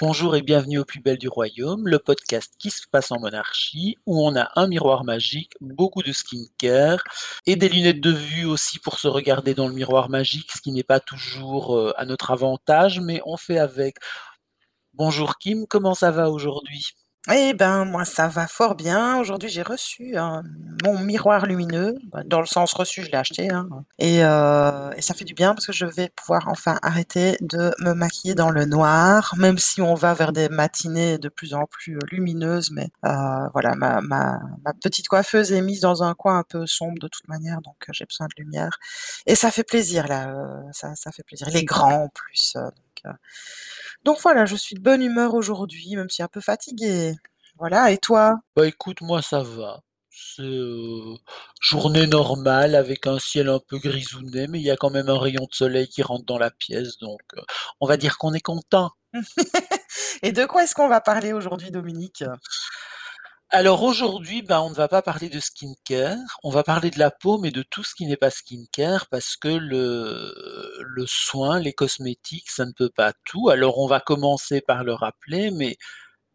Bonjour et bienvenue au Plus Belle du Royaume, le podcast qui se passe en monarchie, où on a un miroir magique, beaucoup de skincare et des lunettes de vue aussi pour se regarder dans le miroir magique, ce qui n'est pas toujours euh, à notre avantage, mais on fait avec. Bonjour Kim, comment ça va aujourd'hui? Eh ben, moi, ça va fort bien. Aujourd'hui, j'ai reçu un- mon miroir lumineux. Bah, Dans le sens reçu, je l'ai acheté. hein. Et, euh, et ça fait du bien parce que je vais pouvoir enfin arrêter de me maquiller dans le noir, même si on va vers des matinées de plus en plus euh, lumineuses. Mais euh, voilà, ma, petite coiffeuse est mise dans un coin un peu sombre de toute manière, donc euh, j'ai besoin de lumière. Et ça fait plaisir, là. euh, ça, fait plaisir. Il est grand en plus. euh, euh, donc voilà, je suis de bonne humeur aujourd'hui, même si un peu fatiguée. Voilà, et toi? Bah écoute, moi ça va. C'est euh, journée normale avec un ciel un peu grisounet, mais il y a quand même un rayon de soleil qui rentre dans la pièce, donc euh, on va dire qu'on est content. Et de quoi est-ce qu'on va parler aujourd'hui, Dominique? Alors aujourd'hui, ben, on ne va pas parler de skincare, on va parler de la peau, mais de tout ce qui n'est pas skincare, parce que le, le soin, les cosmétiques, ça ne peut pas tout. Alors on va commencer par le rappeler, mais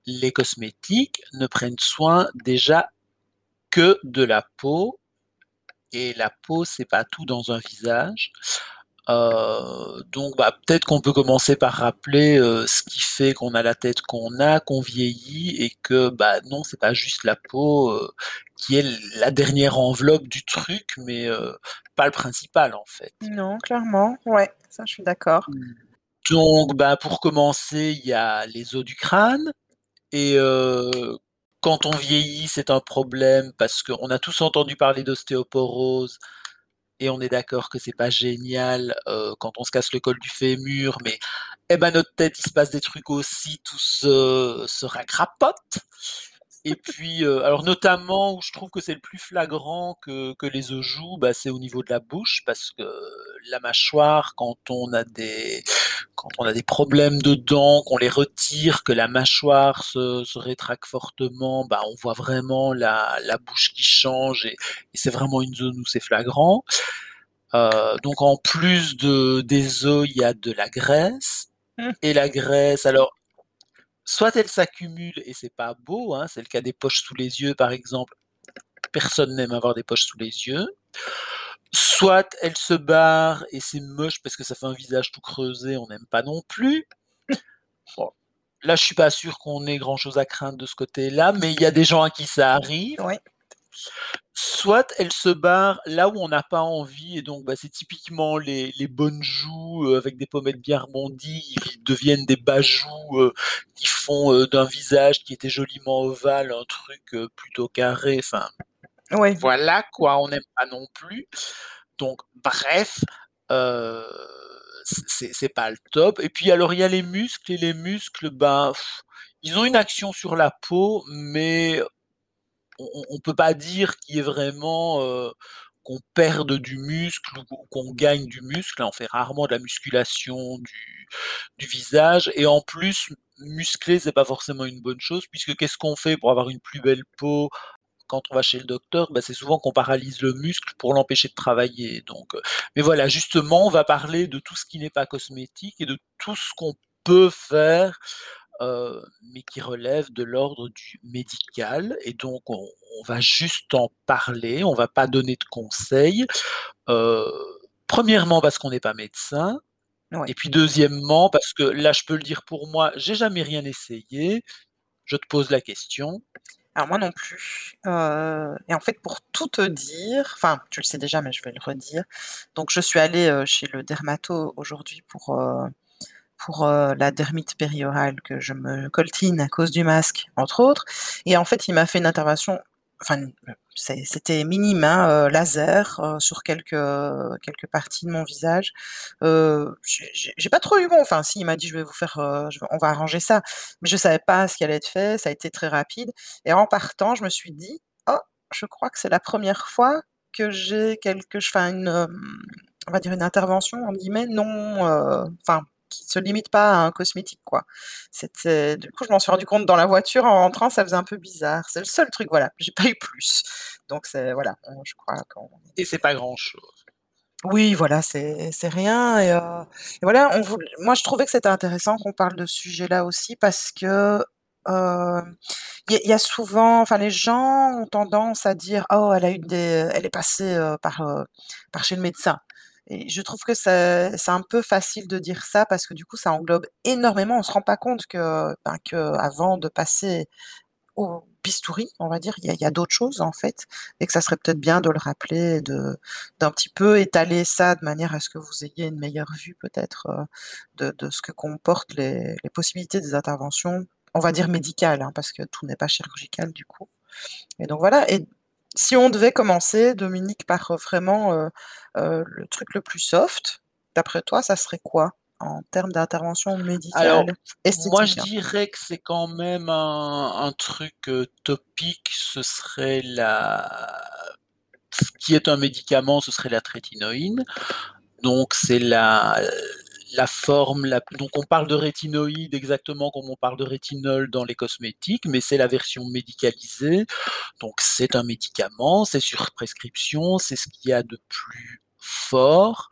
les cosmétiques ne prennent soin déjà que de la peau, et la peau, c'est pas tout dans un visage. Euh, donc, bah, peut-être qu'on peut commencer par rappeler euh, ce qui fait qu'on a la tête qu'on a, qu'on vieillit, et que bah non, c'est pas juste la peau euh, qui est la dernière enveloppe du truc, mais pas le principal en fait. Non, clairement, ouais, ça je suis d'accord. Donc, bah, pour commencer, il y a les os du crâne, et quand on vieillit, c'est un problème parce qu'on a tous entendu parler d'ostéoporose et on est d'accord que c'est pas génial euh, quand on se casse le col du fémur, mais eh ben notre tête, il se passe des trucs aussi, tout se, se. Et puis, euh, alors notamment où je trouve que c'est le plus flagrant que, que les œufs jouent, bah, c'est au niveau de la bouche, parce que la mâchoire, quand on a des, quand on a des problèmes de dents, qu'on les retire, que la mâchoire se, se rétracte fortement, bah, on voit vraiment la, la bouche qui change et, et c'est vraiment une zone où c'est flagrant. Euh, donc en plus de, des os, il y a de la graisse. Mmh. Et la graisse, alors, soit elle s'accumule et c'est pas beau, hein, c'est le cas des poches sous les yeux par exemple. Personne n'aime avoir des poches sous les yeux. Soit elle se barre et c'est moche parce que ça fait un visage tout creusé, on n'aime pas non plus. Là, je suis pas sûr qu'on ait grand chose à craindre de ce côté-là, mais il y a des gens à qui ça arrive. Soit elle se barre là où on n'a pas envie, et donc bah, c'est typiquement les, les bonnes joues euh, avec des pommettes bien rebondies qui deviennent des bas joues euh, qui font euh, d'un visage qui était joliment ovale un truc plutôt carré. Enfin, Ouais. voilà quoi, on n'aime pas non plus. Donc, bref, c'est pas le top. Et puis alors il y a les muscles, et les muscles, ben, ils ont une action sur la peau, mais on, on peut pas dire qu'il ait vraiment euh, qu'on perde du muscle ou qu'on gagne du muscle. On fait rarement de la musculation du, visage. Et en plus, muscler, c'est pas forcément une bonne chose, puisque qu'est-ce qu'on fait pour avoir une plus belle peau quand on va chez le docteur, bah, c'est souvent qu'on paralyse le muscle pour l'empêcher de travailler. Donc, euh, mais voilà, justement, on va parler de tout ce qui n'est pas cosmétique et de tout ce qu'on peut faire, euh, mais qui relève de l'ordre du médical. Et donc, on, on va juste en parler, on va pas donner de conseils. Euh, premièrement, parce qu'on n'est pas médecin. Ouais. Et puis deuxièmement, parce que là, je peux le dire pour moi, j'ai jamais rien essayé. Je te pose la question. Alors moi non plus. Heu et en fait, pour tout te dire, enfin, tu le sais déjà, mais je vais le redire. Donc je suis allée, chez le dermato aujourd'hui pour, pour, heu, la dermite périorale que je me coltine à cause du masque, entre autres. Et en fait, il m'a fait une intervention enfin, c'était minime, hein, heu, laser, heu, sur quelques, quelques parties de mon visage. J'ai pas trop eu bon. Enfin si, il m'a dit: «Je vais vous faire, on va arranger ça», mais je savais pas ce qui allait être fait, ça a été très rapide. Et en partant, je me suis dit: «Oh, je crois que c'est la première fois que j'ai quelque enfin une, on va dire une intervention entre guillemets non, enfin qui se limite pas à un cosmétique, quoi. C'était du coup, je m'en suis rendu compte dans la voiture en rentrant, ça faisait un peu bizarre. C'est le seul truc, voilà, j'ai pas eu plus. Donc c'est voilà, je crois qu'on Et c'est pas grand-chose. Oui, voilà, c'est c'est rien et et voilà, on moi, je trouvais que c'était intéressant qu'on parle de ce sujet-là aussi parce que, heu, il y a il y a souvent enfin, les gens ont tendance à dire: «Oh, elle a eu des elle est passée, par, par chez le médecin» je trouve que c'est un peu facile de dire ça parce que du coup, ça englobe énormément. On se rend pas compte que, ben, qu'avant de passer au bistouri, on va dire, il y a d'autres choses, en fait et que ça serait peut-être bien de le rappeler de d'un petit peu étaler ça de manière à ce que vous ayez une meilleure vue peut-être, heu, de ce que comportent les possibilités des interventions, on va dire médicales, hein, parce que tout n'est pas chirurgical du coup et donc voilà si on devait commencer, Dominique, par, heu, vraiment, heu heu, le truc le plus soft, d'après toi, ça serait quoi en termes d'intervention Alors, médicale, moi, je esthétique, hein? dirais que c'est quand même un un truc, heu, topique, ce serait la ce qui est un médicament, ce serait la trétinoïne. Donc c'est la la forme la donc on parle de rétinoïde exactement comme on parle de rétinol dans les cosmétiques, mais c'est la version médicalisée. Donc c'est un médicament, c'est sur prescription, c'est ce qu'il y a de plus fort.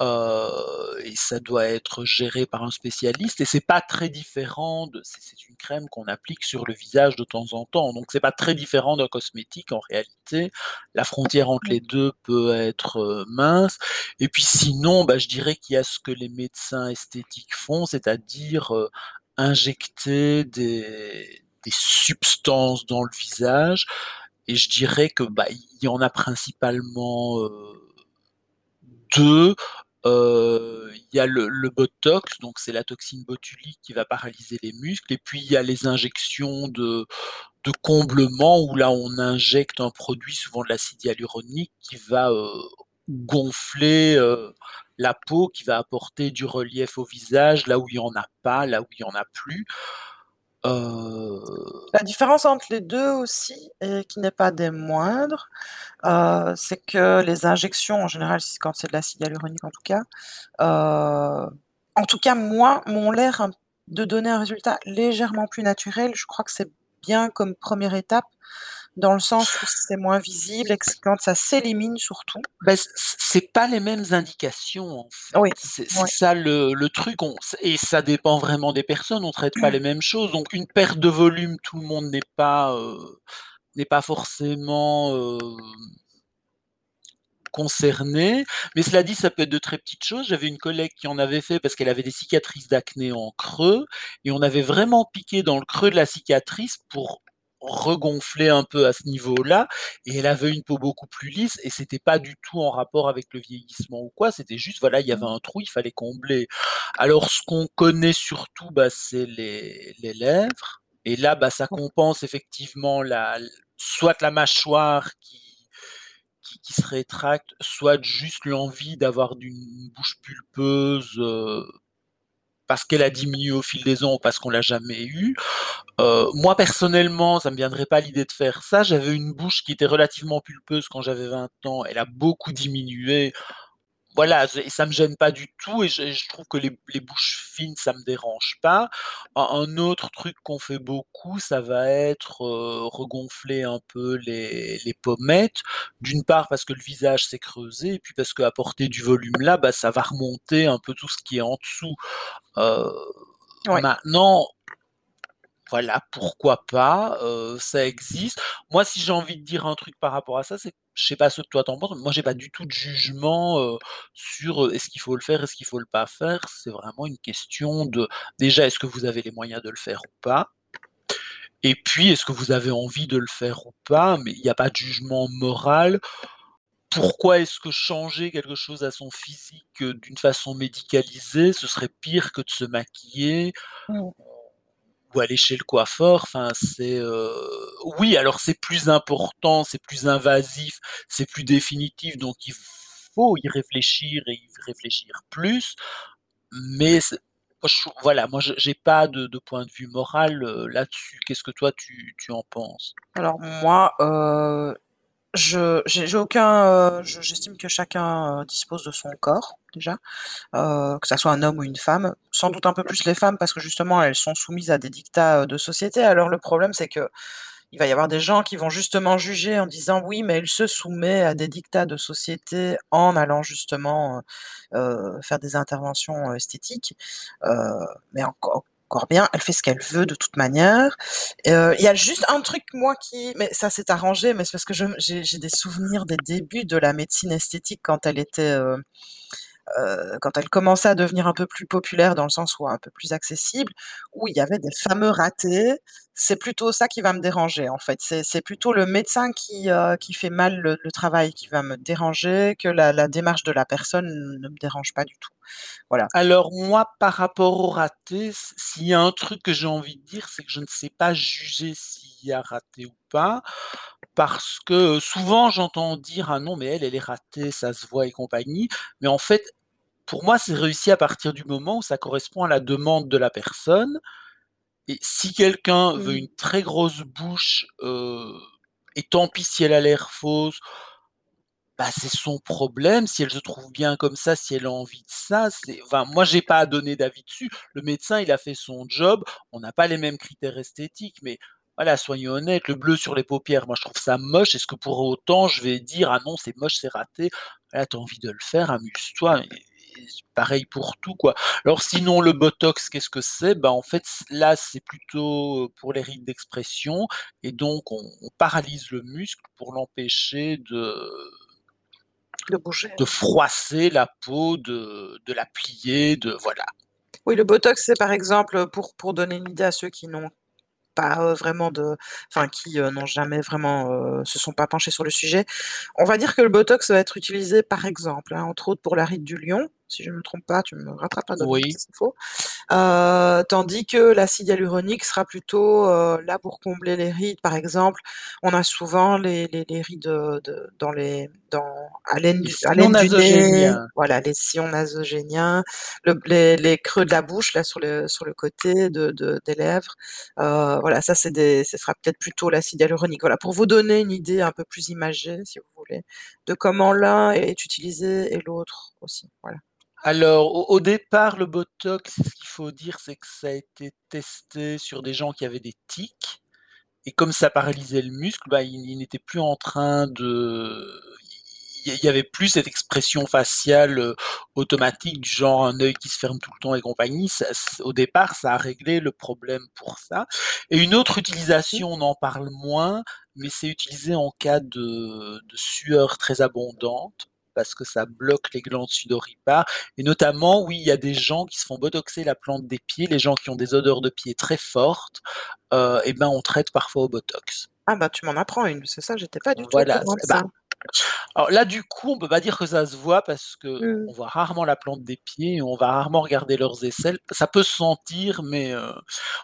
Heu et ça doit être géré par un spécialiste et c'est pas très différent de c'est une crème qu'on applique sur le visage de temps en temps, donc c'est pas très différent d'un cosmétique en réalité. La frontière entre les 2 peut être, heu, mince et puis sinon, bah, je dirais qu'il y a ce que les médecins esthétiques font, c'est-à-dire, heu, injecter des des substances dans le visage et je dirais que, bah, il y en a principalement, heu, 2. Heu, il y a le le botox, donc c'est la toxine botulique qui va paralyser les muscles et puis il y a les injections de de comblement où là, on injecte un produit, souvent de l'acide hyaluronique qui va, heu, gonfler, heu, la peau, qui va apporter du relief au visage, là où il y en a pas, là où il y en a plus. Heu La différence entre les 2 aussi et qui n'est pas des moindres, heu, c'est que les injections en général, quand c'est de l'acide hyaluronique en tout cas, heu, en tout cas moi, m'ont l'air de donner un résultat légèrement plus naturel. Je crois que c'est bien comme 1re étape, dans le sens où c'est moins visible et que quand ça s'élimine surtout. C c'est pas les mêmes indications, en fait. Oui, C'est ça le le truc, on et ça dépend vraiment des personnes, on traite pas les mêmes choses, donc une perte de volume, tout le monde n'est pas, heu, n'est pas forcément, hem concerné, mais cela dit, ça peut être de très petites choses. J'avais une collègue qui en avait fait parce qu'elle avait des cicatrices d'acné en creux et on avait vraiment piqué dans le creux de la cicatrice pour regonfler un peu à ce niveau-là et elle avait une peau beaucoup plus lisse et c'était pas du tout en rapport avec le vieillissement ou quoi, c'était juste, voilà, il y avait Mmh. un trou, il fallait combler. Alors ce qu'on connaît surtout, bah, c'est les les lèvres et là, bah, ça compense effectivement la soit la mâchoire qui qui se rétracte, soit juste l'envie d'avoir d'une bouche pulpeuse, heu, parce qu'elle a diminué au fil des ans ou parce qu'on l'a jamais eue. Heu, moi personnellement, ça me viendrait pas l'idée de faire ça. J'avais une bouche qui était relativement pulpeuse quand j'avais 20 ans, elle a beaucoup diminué. Voilà, et ça me gêne pas du tout et je trouve que les les bouches fines, ça me dérange pas. Un un autre truc qu'on fait beaucoup, ça va être, heu, regonfler un peu les les pommettes. D'une part parce que le visage s'est creusé et puis parce qu'apporter du volume là, bah, ça va remonter un peu tout ce qui est en dessous. Ouais. maintenant voilà, pourquoi pas, ça existe. Moi, si j'ai envie de dire un truc par rapport à ça, c'est je sais pas ce que toi tu en penses, mais moi j'ai pas du tout de jugement, sur, est-ce qu'il faut le faire, est-ce qu'il faut le pas faire? C'est vraiment une question de déjà, est-ce que vous avez les moyens de le faire ou pas? Et puis, est-ce que vous avez envie de le faire ou pas? Mais il y a pas de jugement moral. Pourquoi est-ce que changer quelque chose à son physique, d'une façon médicalisée, ce serait pire que de se maquiller? Mmh. Ou aller chez le coiffeur? Enfin, c'est, heu oui, alors c'est plus important, c'est plus invasif, c'est plus définitif, donc il faut y réfléchir et y réfléchir plus, mais je voilà, moi j'ai pas de point de vue moral, heu, là-dessus. Qu'est-ce que toi tu tu en penses? Alors moi, heu Je j'ai aucun, je j'estime que chacun, heu, dispose de son corps, déjà, heu, que ça soit un homme ou une femme. Sans doute un peu plus les femmes parce que justement elles sont soumises à des dictats, de société. Alors le problème c'est qu'il va y avoir des gens qui vont justement juger en disant: «Oui, mais elle se soumet à des dictats de société en allant justement, faire des interventions, esthétiques». Mais enco encore bien, elle fait ce qu'elle veut de toute manière. Heu, il y a juste un truc moi qui mais ça s'est arrangé, mais c'est parce que j'ai des souvenirs des débuts de la médecine esthétique quand elle était, heu heu, quand elle commençait à devenir un peu plus populaire dans le sens où un peu plus accessible, où il y avait des fameux ratés. C'est plutôt ça qui va me déranger en fait. C'est plutôt le médecin qui, heu, qui fait mal le travail qui va me déranger que la démarche de la personne ne me dérange pas du tout. Voilà. Alors moi, par rapport au raté, s'il y a un truc que j'ai envie de dire, c'est que je ne sais pas juger s'il y a raté ou pas. Parce que, heu, souvent j'entends dire: «Ah non, mais elle, elle est ratée, ça se voit et compagnie». Mais en fait, pour moi, c'est réussi à partir du moment où ça correspond à la demande de la personne et si quelqu'un veut Mmh. une très grosse bouche, heu et tant pis si elle a l'air fausse bah, c'est son problème, si elle se trouve bien comme ça, si elle a envie de ça, c'est enfin, moi j'ai pas à donner d'avis dessus. Le médecin, il a fait son job, on n'a pas les mêmes critères esthétiques, mais voilà, soyons honnêtes, le bleu sur les paupières, moi je trouve ça moche. Est-ce que pour autant je vais dire: «Ah non, c'est moche, c'est raté». Voilà, tu as envie de le faire, amuse-toi et et pareil pour tout, quoi. Alors sinon le botox, qu'est-ce que c'est? Bah, en fait, là, c'est plutôt, heu, pour les rides d'expression et donc on on paralyse le muscle pour l'empêcher de De bouger, de froisser la peau, de de la plier, de voilà. Oui, le botox, c'est par exemple, pour pour donner une idée à ceux qui n'ont pas, heu, vraiment de enfin qui, heu, n'ont jamais vraiment, se sont pas penchés sur le sujet. On va dire que le botox va être utilisé par exemple, hein, entre autres pour la ride du lion, si je me trompe pas, tu me rattraperas de Oui. c'est faux. Heu, tandis que l'acide hyaluronique sera plutôt, heu, là pour combler les rides. Par exemple, on a souvent les les les rides, de dans les dans à l'aine du nez, nasogéniens. voilà, les sillons nasogéniens, le les les creux de la bouche, là, sur le sur le côté de de des lèvres. Heu, voilà, ça c'est des ce sera peut-être plutôt l'acide hyaluronique. Voilà, pour vous donner une idée un peu plus imagée, si vous voulez, de comment l'un est utilisé et l'autre aussi, voilà. Alors au au départ, le botox, ce qu'il faut dire, c'est que ça a été testé sur des gens qui avaient des tics. Et comme ça paralysait le muscle, bah, ils n'étaient plus en train de il y il y avait plus cette expression faciale, heu, automatique du genre un œil qui se ferme tout le temps et compagnie. Ça au départ, ça a réglé le problème pour ça. Et une autre utilisation, on en parle moins, mais c'est utilisé en cas de de sueur très abondante parce que ça bloque les glandes sudoripares et notamment, oui, il y a des gens qui se font botoxer la plante des pieds, les gens qui ont des odeurs de pieds très fortes, et ben, on traite parfois au botox. Ah bah, tu m'en apprends une, que ça, j'étais pas du tout au Voilà, de bah, ça. alors là, du coup, on peut pas dire que ça se voit parce Mmh. qu'on voit rarement la plante des pieds et on va rarement regarder leurs aisselles. Ça peut se sentir, mais heu,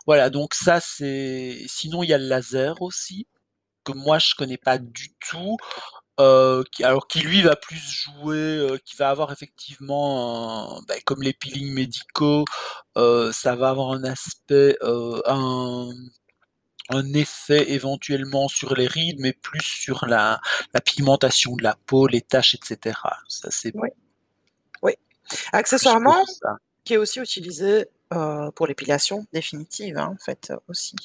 voilà, donc ça, c'est sinon il y a le laser aussi, que moi je connais pas du tout, heu, qui alors qui lui va plus jouer, heu, qui va avoir effectivement un bah, comme les peelings médicaux, heu, ça va avoir un aspect, heu, un un effet éventuellement sur les rides, mais plus sur la la pigmentation de la peau, les taches et cetera. Ça c'est Oui. Oui. Accessoirement, qui est aussi utilisé, heu, pour l'épilation définitive, hein, en fait, aussi,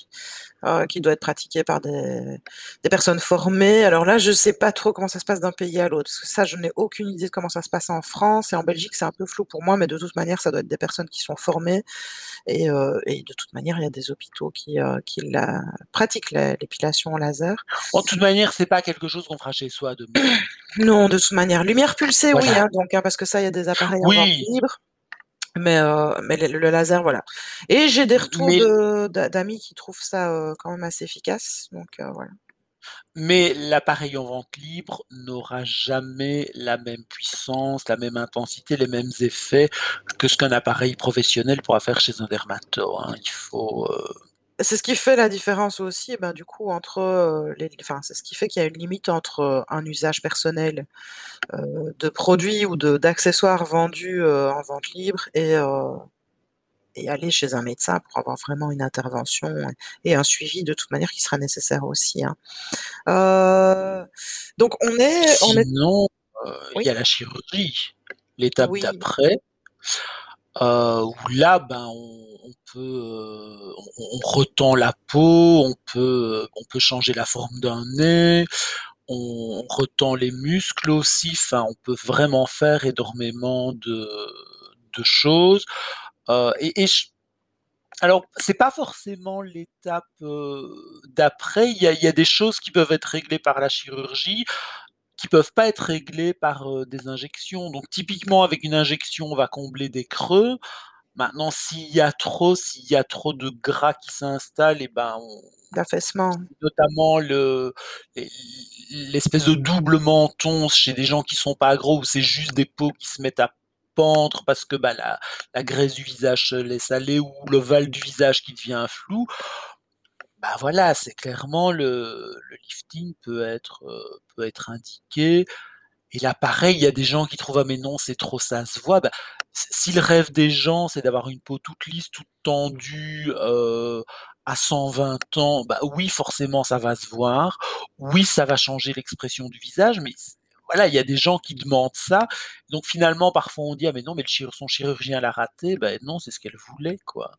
heu, qui doit être pratiquée par des des personnes formées. Alors là, je sais pas trop comment ça se passe d'un pays à l'autre, parce que ça, je n'ai aucune idée de comment ça se passe en France et en Belgique, c'est un peu flou pour moi, mais de toute manière, ça doit être des personnes qui sont formées et de toute manière, il y a des hôpitaux qui, heu, qui la pratiquent l'é l'épilation au laser. En toute manière, c'est pas quelque chose qu'on fera chez soi domicile. Non, de toute manière. Lumière pulsée, oui, hein, donc hein, parce que ça, il y a des appareils en vente libre, mais heu, mais le le laser, voilà et j'ai des retours mais d'amis qui trouvent ça, heu, quand même assez efficace, donc heu, voilà. mais l'appareil en vente libre n'aura jamais la même puissance, la même intensité, les mêmes effets que ce qu'un appareil professionnel pourra faire chez un dermato, hein. Il faut, C'est ce qui fait la différence aussi, ben, du coup, entre, les enfin, c'est ce qui fait qu'il y a une limite entre, un usage personnel, de produits ou de d'accessoires vendus, en vente libre et et aller chez un médecin pour avoir vraiment une intervention et un suivi de toute manière qui sera nécessaire aussi, hein. Donc on est on est Sinon, il y a la chirurgie, l'étape Oui. d'après, où là, ben, on on peut, heu, on retend la peau, on peut, changer la forme d'un nez, on retend les muscles aussi, enfin, on peut vraiment faire énormément de choses, heu et et alors, c'est pas forcément l'étape, heu, d'après, il y a des choses qui peuvent être réglées par la chirurgie, qui peuvent pas être réglées par, heu, des injections. Donc typiquement, avec une injection, on va combler des creux. Maintenant, s'il y a trop s'il y a trop de gras qui s'installe et ben, on D'affaissement. notamment le l'e l'espèce de double menton chez des gens qui sont pas gros, où c'est juste des peaux qui se mettent à pendre parce que, bah, la la graisse du visage se laisse aller ou l'ovale du visage qui devient flou. Bah, voilà, c'est clairement le le lifting peut être, heu, peut être indiqué et là, pareil, il y a des gens qui trouvent: «Ah mais non, c'est trop, ça se voit», bah, si le rêve des gens, c'est d'avoir une peau toute lisse, toute tendue, heu, à 120 ans, bah, oui, forcément, ça va se voir. Oui, ça va changer l'expression du visage, mais voilà, il y a des gens qui demandent ça. Donc finalement, parfois, on dit: «Ah mais non, mais le chir son chirurgien l'a raté», bah, non, c'est ce qu'elle voulait, quoi.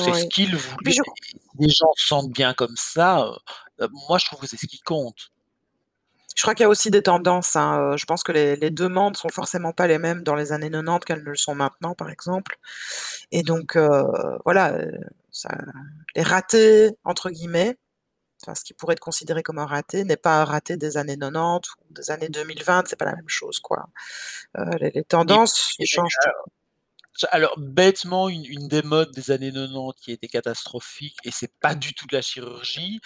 C'est ce qu'il voulait je les gens se sentent bien comme ça, heu, moi, je trouve que c'est ce qui compte. Je crois qu'il y a aussi des tendances, hein, heu, je pense que les les demandes sont forcément pas les mêmes dans les années 90 qu'elles ne le sont maintenant, par exemple et donc heu, voilà, ça «les ratés» entre guillemets, enfin, ce qui pourrait être considéré comme un raté n'est pas un raté des années 90 ou des années 2020, c'est pas la même chose, quoi. Les tendances puis changent alors alors bêtement, une une des modes des années 90 qui était catastrophique et c'est pas du tout de la chirurgie,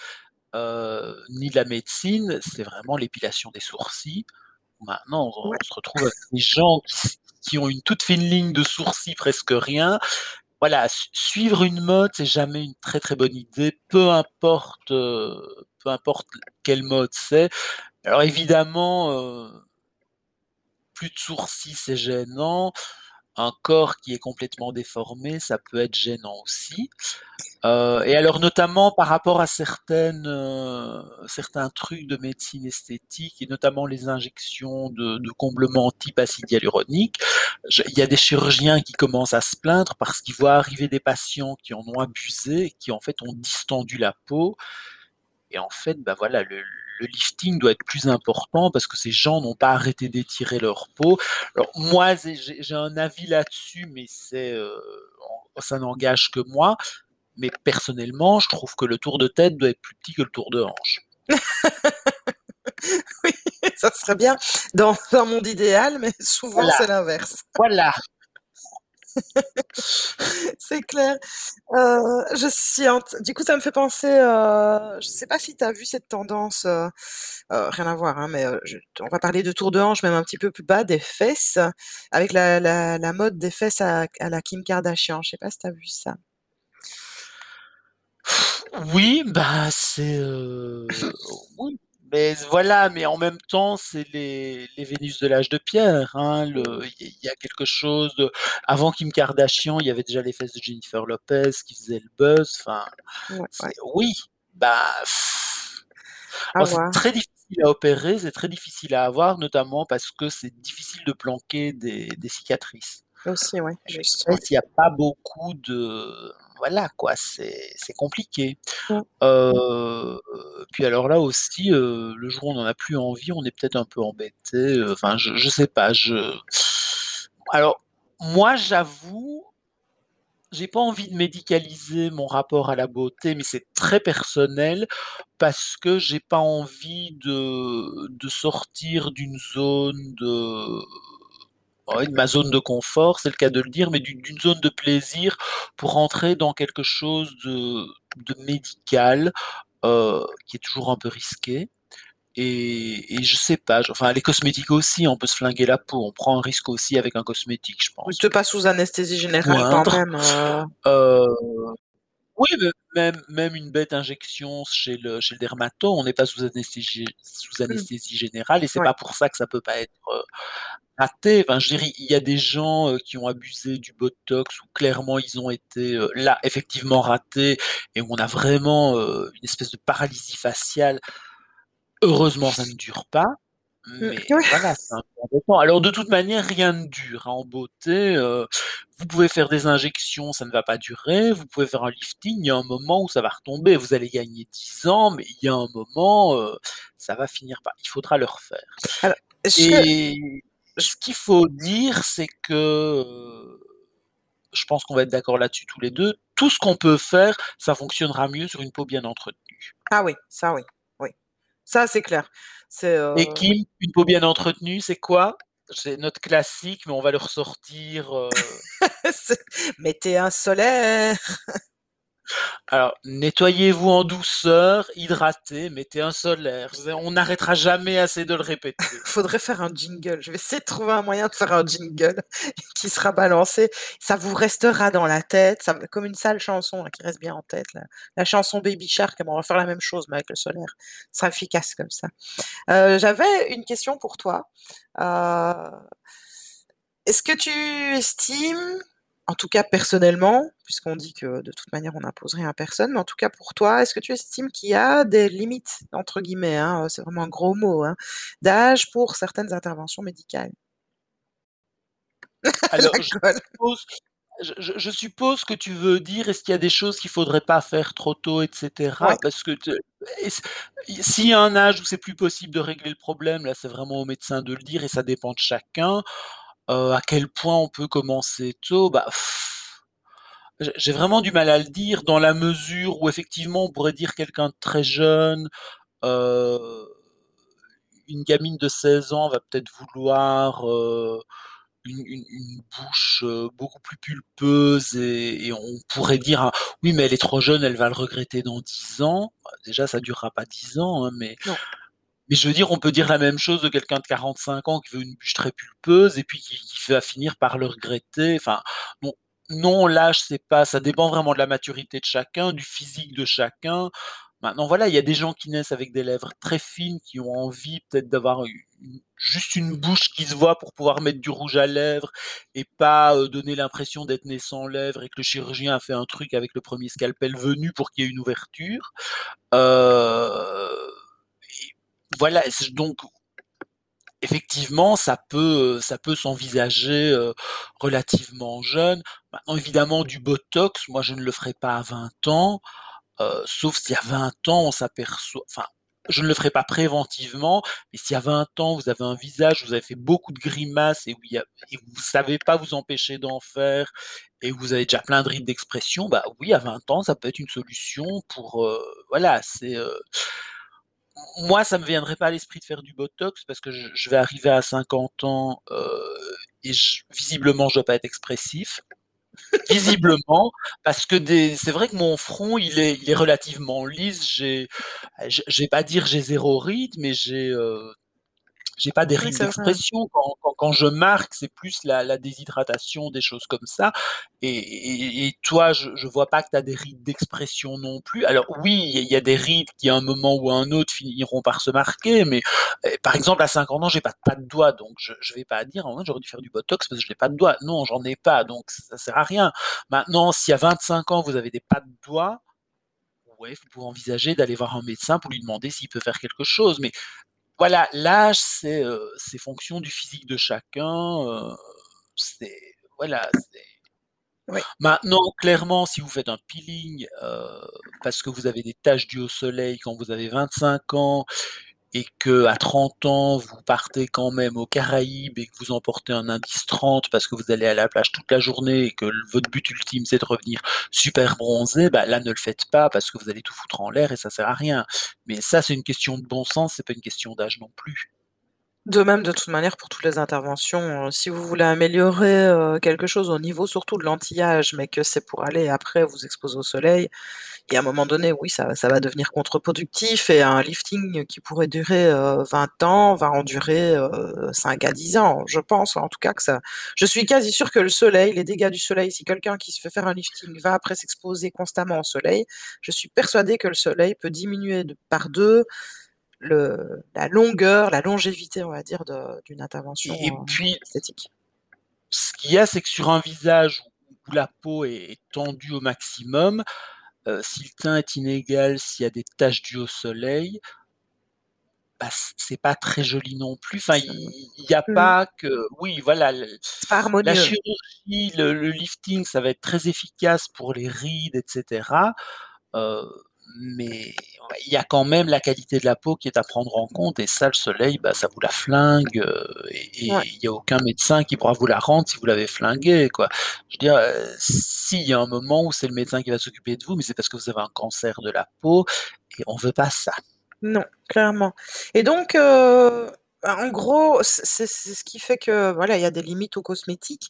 heu, ni de la médecine, c'est vraiment l'épilation des sourcils. Maintenant, on se retrouve avec des gens qui ont une toute fine ligne de sourcils, presque rien. Voilà, su suivre une mode, c'est jamais une très, très bonne idée, peu importe, heu, peu importe quelle mode c'est. Alors évidemment, heu plus de sourcils, c'est gênant. Un corps qui est complètement déformé, ça peut être gênant aussi. Heu et alors notamment par rapport à certaines, heu, certains trucs de médecine esthétique et notamment les injections de de comblement type acide hyaluronique, il y a des chirurgiens qui commencent à se plaindre parce qu'ils voient arriver des patients qui en ont abusé, qui en fait ont distendu la peau et en fait, bah, voilà, le le lifting doit être plus important parce que ces gens n'ont pas arrêté d'étirer leur peau. Alors moi, j'ai un avis là-dessus, mais c'est, en ça n'engage que moi, mais personnellement, je trouve que le tour de tête doit être plus petit que le tour de hanche. Oui, ça serait bien dans un monde idéal, mais souvent Voilà, c'est l'inverse. voilà. C'est clair. Heu, je suis en t du coup, ça me fait penser, heu, je sais pas si tu as vu cette tendance, heu heu, rien à voir, hein, mais heu, je on va parler de tour de hanche, même un petit peu plus bas, des fesses, avec la la mode des fesses à la Kim Kardashian. Je sais pas si tu as vu ça? Oui, bah, c'est, oui, mais voilà, mais en même temps, c'est les les Vénus de l'âge de pierre, hein, il y a quelque chose de avant Kim Kardashian, il y avait déjà les fesses de Jennifer Lopez qui faisaient le buzz, enfin, Ouais, ouais. c'est oui, bah, alors c'est très difficile à opérer, c'est très difficile à avoir, notamment parce que c'est difficile de planquer des des cicatrices. Aussi, ouais, les juste, il y a pas beaucoup de voilà quoi, c'est compliqué. Mmh. Puis alors là aussi, le jour où on en a plus envie, on est peut-être un peu embêté, enfin je je sais pas, je alors moi j'avoue j'ai pas envie de médicaliser mon rapport à la beauté, mais c'est très personnel parce que j'ai pas envie de de sortir d'une zone de de ma zone de confort, c'est le cas de le dire, mais d'une zone de plaisir pour rentrer dans quelque chose de de médical, heu, qui est toujours un peu risqué. Et et je sais pas, enfin les cosmétiques aussi, on peut se flinguer la peau, on prend un risque aussi avec un cosmétique, je pense. peut pas sous anesthésie générale quand même, heu heu, oui, mais même même une bête injection chez le chez le dermato, on n'est pas sous anesthésie sous Mmh. anesthésie générale et c'est Ouais. pas pour ça que ça peut pas être, heu, raté. Enfin, je dirais, il y a des gens, heu, qui ont abusé du botox où clairement ils ont été, heu, là, effectivement ratés et où on a vraiment, une espèce de paralysie faciale. Heureusement, ça ne dure pas, mais ouais. voilà, c'est un peu embêtant. Alors de toute manière, rien ne dure, hein, en beauté, heu, vous pouvez faire des injections, ça ne va pas durer, vous pouvez faire un lifting, il y a un moment où ça va retomber. Vous allez gagner 10 ans, mais il y a un moment, heu, ça va finir par il faudra le refaire Alors, que ce qu'il faut dire, c'est que, je pense qu'on va être d'accord là-dessus tous les 2, tout ce qu'on peut faire, ça fonctionnera mieux sur une peau bien entretenue. Ah oui, ça oui. Ça, c'est clair. C'est, Et Kim, une peau bien entretenue, c'est quoi? C'est notre classique, mais on va le ressortir, mettez un solaire. Alors, nettoyez-vous en douceur, hydratez, mettez un solaire. On n'arrêtera jamais assez de le répéter. Faudrait faire un jingle. Je vais essayer de trouver un moyen de faire un jingle qui sera balancé. Ça vous restera dans la tête, comme une sale chanson là qui reste bien en tête. La chanson Baby Shark, on va faire la même chose mais avec le solaire. Ce sera efficace comme ça. Heu, j'avais une question pour toi. Heu est-ce que tu estimes, en tout cas personnellement, puisqu'on dit que de toute manière on n'impose rien à personne, mais en tout cas pour toi, est-ce que tu estimes qu'il y a des «limites» entre guillemets, hein, heu, c'est vraiment un gros mot, hein, d'âge pour certaines interventions médicales? Alors je suppose je je je suppose que tu veux dire, est-ce qu'il y a des choses qu'il faudrait pas faire trop tôt et Ouais. cetera? Parce que s'il y a un âge où c'est plus possible de régler le problème, là, c'est vraiment au médecin de le dire et ça dépend de chacun. À quel point on peut commencer tôt? Bah, j'ai vraiment du mal à le dire dans la mesure où effectivement on pourrait dire quelqu'un de très jeune, une gamine de 16 ans va peut-être vouloir, une bouche, beaucoup plus pulpeuse et on pourrait dire: «Ah oui, mais elle est trop jeune, elle va le regretter dans 10 ans». Déjà ça durera pas 10 ans, hein, mais. Mais je veux dire, on peut dire la même chose de quelqu'un de 45 ans qui veut une bouche très pulpeuse et puis qui va finir par le regretter. Enfin, non non, l'âge, c'est pas ça dépend vraiment de la maturité de chacun, du physique de chacun. Maintenant, voilà, il y a des gens qui naissent avec des lèvres très fines, qui ont envie peut-être d'avoir juste une bouche qui se voit pour pouvoir mettre du rouge à lèvres et pas, heu, donner l'impression d'être né sans lèvres et que le chirurgien a fait un truc avec le 1er scalpel venu pour qu'il y ait une ouverture. Et voilà, donc effectivement, ça peut, peut s'envisager, heu, relativement jeune. Maintenant évidemment du botox, moi je ne le ferai pas à 20 ans, heu, sauf si à 20 ans on s'aperçoit enfin, je ne le ferai pas préventivement, mais si à 20 ans vous avez un visage, vous avez fait beaucoup de grimaces et vous savez pas vous empêcher d'en faire et vous avez déjà plein de rides d'expression, bah oui, à 20 ans, ça peut être une solution pour, voilà, c'est, moi, ça me viendrait pas à l'esprit de faire du botox parce que je vais arriver à 50 ans, heu et visiblement, je dois pas être expressif. Visiblement, parce que c'est vrai que mon front, il est il est relativement lisse, j'ai vais pas dire j'ai 0 ride, mais j'ai, heu, j'ai pas des vrai. d'expression. Quand quand quand je marque, c'est plus la la déshydratation, des choses comme ça et et et toi, je je vois pas que tu as des rides d'expression non plus. Alors oui, il y a des rides qui, à un moment ou à un autre, finiront par se marquer, mais eh, par exemple, à 50 ans, j'ai pas pas de doigts, donc je je vais pas dire: «Oh ouais, j'aurais dû faire du botox parce que j'ai pas de doigts». Non, j'en ai pas, donc ça sert à rien. Maintenant, si à 25 ans, vous avez des pas de doigts, ouais, vous pouvez envisager d'aller voir un médecin pour lui demander s'il peut faire quelque chose, mais voilà, l'âge, c'est, heu, c'est fonction du physique de chacun, heu, c'est voilà, c'est Oui. maintenant clairement, si vous faites un peeling, heu, parce que vous avez des taches dues au soleil quand vous avez 25 ans et qu'à 30 ans, vous partez quand même aux Caraïbes et que vous emportez un indice 30 parce que vous allez à la plage toute la journée et que votre but ultime, c'est de revenir super bronzé, bah là, ne le faites pas parce que vous allez tout foutre en l'air et ça sert à rien. Mais ça, c'est une question de bon sens, c'est pas une question d'âge non plus. De même, de toute manière, pour toutes les interventions, heu, si vous voulez améliorer, heu, quelque chose au niveau surtout de l'anti-âge, mais que c'est pour aller après vous exposer au soleil, et à un moment donné, oui, ça ça va devenir contre-productif et un lifting qui pourrait durer, heu, 20 ans va en durer, heu, 5 à 10 ans. Je pense en tout cas que ça je suis quasi sûre que le soleil, les dégâts du soleil, si quelqu'un qui se fait faire un lifting va après s'exposer constamment au soleil, je suis persuadée que le soleil peut diminuer de par 2 le la longueur, la longévité, on va dire, d'une intervention, Et puis esthétique. ce qu'il y a, c'est que sur un visage où la peau est tendue au maximum, heu, si le teint est inégal, s'il y a des taches dues au soleil bah, c'est pas très joli non plus. Enfin, il il y a mmh. pas que oui, voilà, la chirurgie, le le lifting, ça va être très efficace pour les rides et cetera, heu, mais ouais, il y a quand même la qualité de la peau qui est à prendre en compte et ça, le soleil, bah, ça vous la flingue, heu et Ouais. il y a aucun médecin qui pourra vous la rendre si vous l'avez flinguée, quoi. Je veux dire, heu, si, il y a un moment où c'est le médecin qui va s'occuper de vous, mais c'est parce que vous avez un cancer de la peau et on veut pas ça. Non, clairement et donc heu, bah, en gros, c'est c'est ce qui fait que, voilà, il y a des limites aux cosmétiques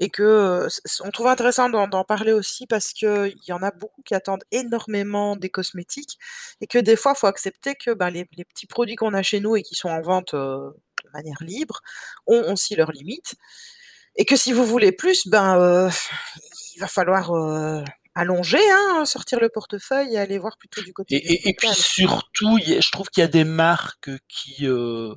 et que, heu, c c on trouve intéressant d'en d'en parler aussi parce qu'il y en a beaucoup qui attendent énormément des cosmétiques et que des fois, il faut accepter que, bah, les les petits produits qu'on a chez nous et qui sont en vente, heu, de manière libre ont aussi leurs limites et que si vous voulez plus, ben, heu, il va falloir, heu, allonger, hein, sortir le portefeuille et aller voir plutôt du côté Et du et et puis surtout, il y a je trouve qu'il y a des marques qui, heu,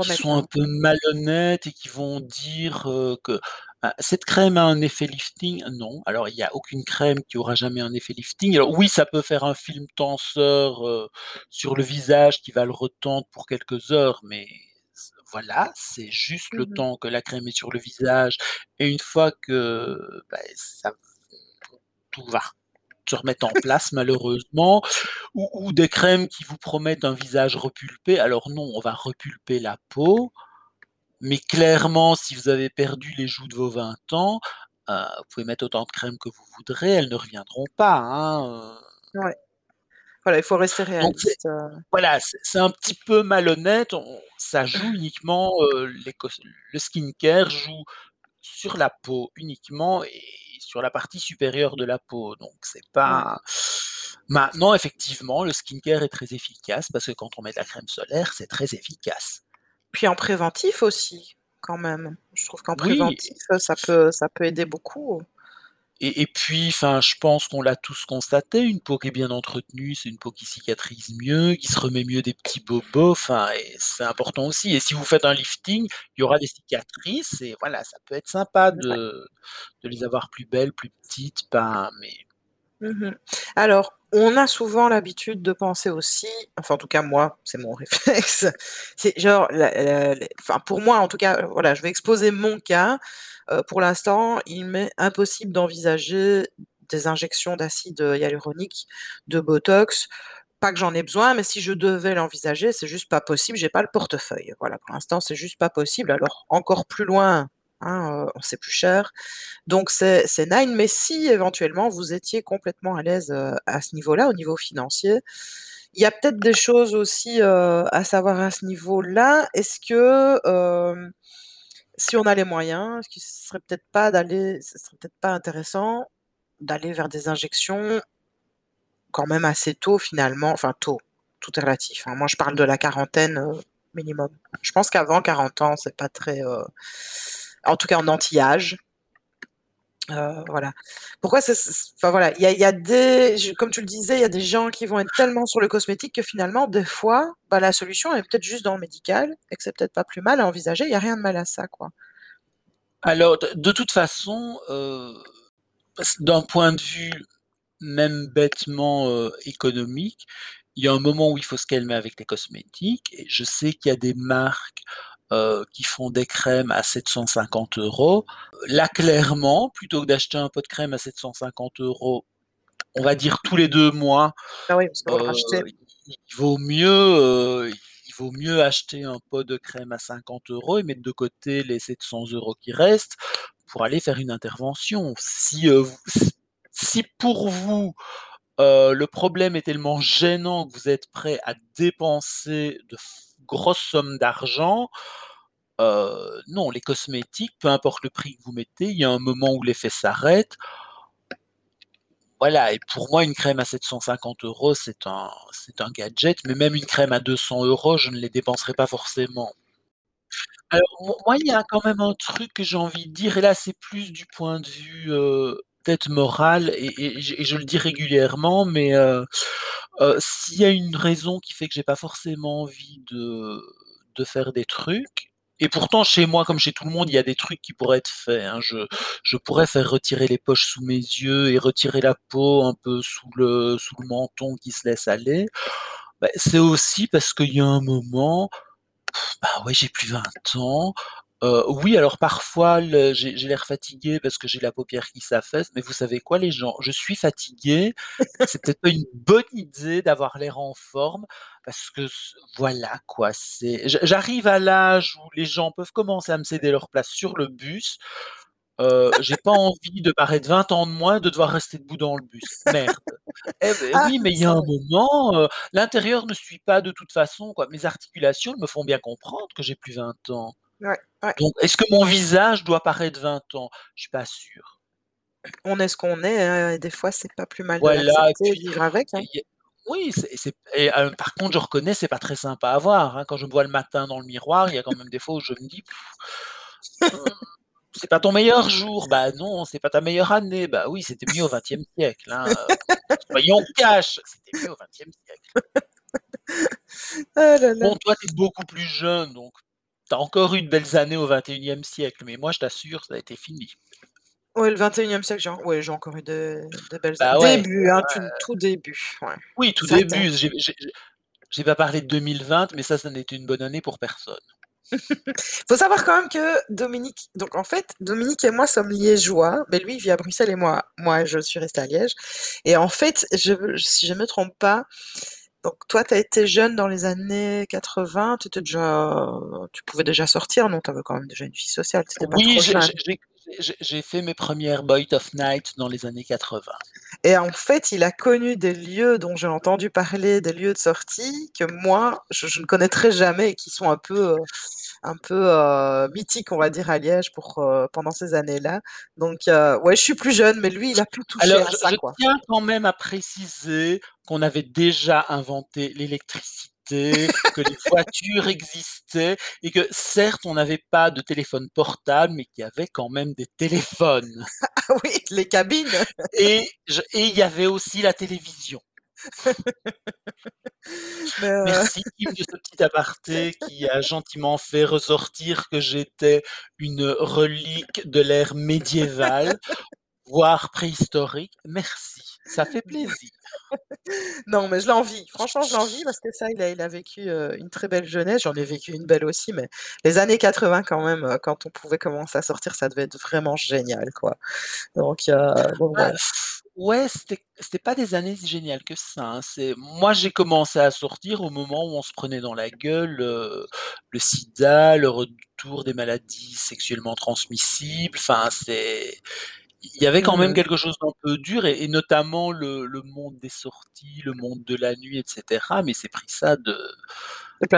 qui sont un pas. peu malhonnêtes et qui vont dire, que, bah: «Cette crème a un effet lifting». Non, alors il y a aucune crème qui aura jamais un effet lifting. Alors oui, ça peut faire un film tenseur, sur le visage qui va le retendre pour quelques heures, mais voilà, c'est juste le Mmh mh. temps que la crème est sur le visage et une fois que, bah, ça tout va se remettre en place malheureusement ou ou des crèmes qui vous promettent un visage repulpé. Alors non, on va repulper la peau, mais clairement, si vous avez perdu les joues de vos 20 ans, heu, vous pouvez mettre autant de crème que vous voudrez, elles ne reviendront pas, hein, Ouais. Voilà, il faut rester réaliste, heu voilà, c'est un petit peu malhonnête. On ça joue uniquement, les le skincare joue sur la peau uniquement et sur la partie supérieure de la peau, donc c'est pas maintenant effectivement, le skincare est très efficace parce que quand on met de la crème solaire, c'est très efficace. Puis en préventif aussi, quand même. Je trouve qu'en Oui préventif, ça peut ça peut aider beaucoup. Et et puis, enfin, je pense qu'on l'a tous constaté, une peau qui est bien entretenue, c'est une peau qui cicatrise mieux, qui se remet mieux des petits bobos, enfin et c'est important aussi. Et si vous faites un lifting, il y aura des cicatrices et voilà, ça peut être sympa de de les avoir plus belles, plus petites, pas mais Mmh mh. Alors, on a souvent l'habitude de penser aussi, enfin en tout cas moi, c'est mon réflexe, c'est genre pour moi en tout cas, voilà, je vais exposer mon cas, heu, pour l'instant, il m'est impossible d'envisager des injections d'acide, hyaluronique, de botox. Pas que j'en ai besoin, mais si je devais l'envisager, c'est juste pas possible, j'ai pas le portefeuille. Voilà, pour l'instant, c'est juste pas possible. Alors encore plus loin, hein, c'est plus cher. Donc c'est nine, mais si éventuellement vous étiez complètement à l'aise, heu, à ce niveau-là, au niveau financier, il y a peut-être des choses aussi, heu, à savoir à ce niveau-là. Est-ce que, si on a les moyens, est-ce que ce serait peut-être pas d'aller ce serait peut-être pas intéressant d'aller vers des injections quand même assez tôt finalement, enfin tôt, tout est relatif, hein. Moi je parle de la quarantaine, minimum. Je pense qu'avant 40 ans, c'est pas très, en tout cas en anti-âge. Heu, voilà. Pourquoi enfin voilà, il y a des comme tu le disais, il y a des gens qui vont être tellement sur le cosmétique que finalement des fois, bah, la solution est peut-être juste dans le médical et que c'est peut-être pas plus mal à envisager. Il y a rien de mal à ça, quoi. Alors de toute façon, heu, s d'un point de vue même bêtement, heu, économique, il y a un moment où il faut se calmer avec les cosmétiques je sais qu'il y a des marques, heu, qui font des crèmes à 750 €. Là, clairement, plutôt que d'acheter un pot de crème à 750 €, on va dire tous les 2 mois, Ah oui, racheter. il vaut mieux, heu, il vaut mieux acheter un pot de crème à 50 € et mettre de côté les 700 € qui restent pour aller faire une intervention. Si, si pour vous, le problème est tellement gênant que vous êtes prêt à dépenser de f grosses sommes d'argent, heu, non, les cosmétiques, peu importe le prix que vous mettez, il y a un moment où l'effet s'arrête voilà et pour moi une crème à 750 €, c'est un c'est un gadget, mais même une crème à 200 €, je ne les dépenserai pas forcément. Alors mo moi, il y a quand même un truc que j'ai envie de dire et là, c'est plus du point de vue, heu, peut-être moral et je le dis régulièrement, mais heu heu, s'il y a une raison qui fait que j'ai pas forcément envie de de faire des trucs et pourtant chez moi, comme chez tout le monde, il y a des trucs qui pourraient être faits, hein. Je je pourrais faire retirer les poches sous mes yeux et retirer la peau un peu sous le sous le menton qui se laisse aller. Bah, c'est aussi parce qu'il y a un moment, bah, ouais, j'ai plus 20 ans. Heu, oui, alors parfois le j'ai j'ai l'air fatigué parce que j'ai la paupière qui s'affaisse, mais vous savez quoi les gens? Je suis fatigué, c'est peut-être pas une bonne idée d'avoir l'air en forme parce que voilà quoi, c'est j'a j'arrive à l'âge où les gens peuvent commencer à me céder leur place sur le bus. Heu, j'ai pas envie de paraître 20 ans de moins, de devoir rester debout dans le bus. Merde. Eh beh, Ah! oui, mais il y a Ça un oui. moment, heu, l'intérieur ne suit pas de toute façon, quoi. Mes articulations me font bien comprendre que j'ai plus 20 ans. Ouais, ouais. Donc est-ce que mon visage doit paraître 20 ans? Je suis pas sûr. On est ce qu'on est, hein et des fois, c'est pas plus mal de Voilà puis vivre avec, hein. oui, c'est c'est et heu, par contre, je reconnais, c'est pas très sympa à voir, hein. Quand je me vois le matin dans le miroir, il y a quand même des fois où je me dis: «Mmh, c'est pas ton meilleur jour». Bah non, c'est pas ta meilleure année. Bah oui, c'était mieux au 20e siècle, heu, soyons cash, c'était mieux au 20e siècle. Là là. Bon, toi, tu es beaucoup plus jeune, donc encore eu de belles années au 21e siècle, mais moi, je t'assure, ça a été fini. Ouais, le 21e siècle, j'ai ouais, j'ai encore eu de de belles Bah ouais, début, hein, tout début, ouais. Oui, tout début, j'ai pas parlé de 2020, mais ça, ça n'était une bonne année pour personne. Faut savoir quand même que Dominique donc en fait, Dominique et moi sommes liégeois, mais lui, il vit à Bruxelles et moi moi, je suis restée à Liège et en fait, je si je me trompe pas, donc toi, tu as été jeune dans les années 80, tu étais déjà tu pouvais déjà sortir, non? Tu avais quand même déjà une vie sociale, pas Oui, trop jeune? J'ai fait mes 1res Boys of Night dans les années 80. Et en fait, il a connu des lieux dont j'ai entendu parler, des lieux de sortie que moi, je je ne connaîtrais jamais et qui sont un peu, heu, un peu, heu, mythiques, on va dire, à Liège pour, heu, pendant ces années-là. Donc ouais, je suis plus jeune, mais lui, il a pu toucher Alors, à je ça, je quoi. tiens quand même à préciser qu'on avait déjà inventé l'électricité, que les voitures existaient et que certes, on n'avait pas de téléphone portable, mais qu'il y avait quand même des téléphones. Ah oui, les cabines. Et il y avait aussi la télévision. Heu Merci Kim de ce petit aparté qui a gentiment fait ressortir que j'étais une relique de l'ère médiévale, voire préhistorique. Merci, ça fait plaisir. Non, mais je l'envie. Franchement, je l'envie parce que ça, il a il a vécu, une très belle jeunesse. J'en ai vécu une belle aussi, mais les années 80 quand même, quand on pouvait commencer à sortir, ça devait être vraiment génial, quoi. Donc voilà. ouais, c'était c'était pas des années si géniales que ça, hein. C'est moi, j'ai commencé à sortir au moment où on se prenait dans la gueule, le sida, le retour des maladies sexuellement transmissibles, enfin, c'est il y avait quand Mmh même mh. quelque chose d'un peu dur et et notamment le le monde des sorties, le monde de la nuit et cetera, mais c'est pris ça de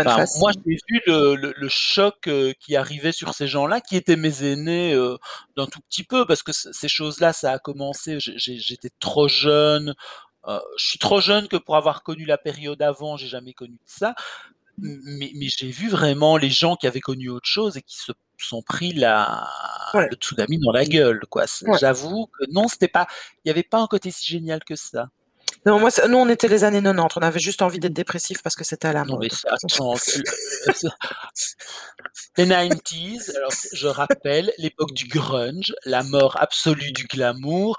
enfin, moi, j'ai vu le le le choc, heu, qui arrivait sur ces gens-là, qui étaient mes aînés, heu, d'un tout petit peu parce que ces choses-là, ça a commencé j'étais trop jeune, heu, je suis trop jeune que pour avoir connu la période avant, j'ai jamais connu ça. Mais j'ai vu vraiment les gens qui avaient connu autre chose et qui se sont pris la Ouais. le tsunami dans la gueule, quoi. Ouais. j'avoue que non, c'était pas il y avait pas un côté si génial que ça. Non, moi, nous, on était les années 90, on avait juste envie d'être dépressifs parce que c'était à la Non, mais mode. attends, les 90s, alors c je rappelle l'époque du grunge, la mort absolue du glamour,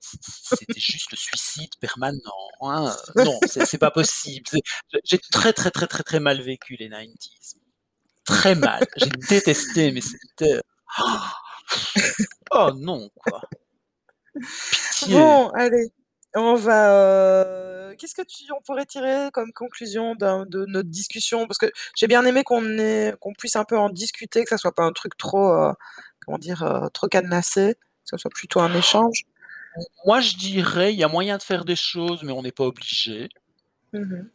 c'était juste le suicide permanent, hein, non, c'est pas possible, j'ai très, très, très, très, très mal vécu les 90s. Très mal, j'ai détesté, mais c'était oh non, quoi. Pitié. Bon, allez, on va, heu, qu'est-ce que tu on pourrait tirer comme conclusion d'un de notre discussion? Parce que j'ai bien aimé qu'on ait qu'on puisse un peu en discuter, que ça soit pas un truc trop, heu, comment dire? Heu, trop cadenassé, que ça soit plutôt un échange. Moi, je dirais, il y a moyen de faire des choses, mais on n'est pas obligé. Mmh mh.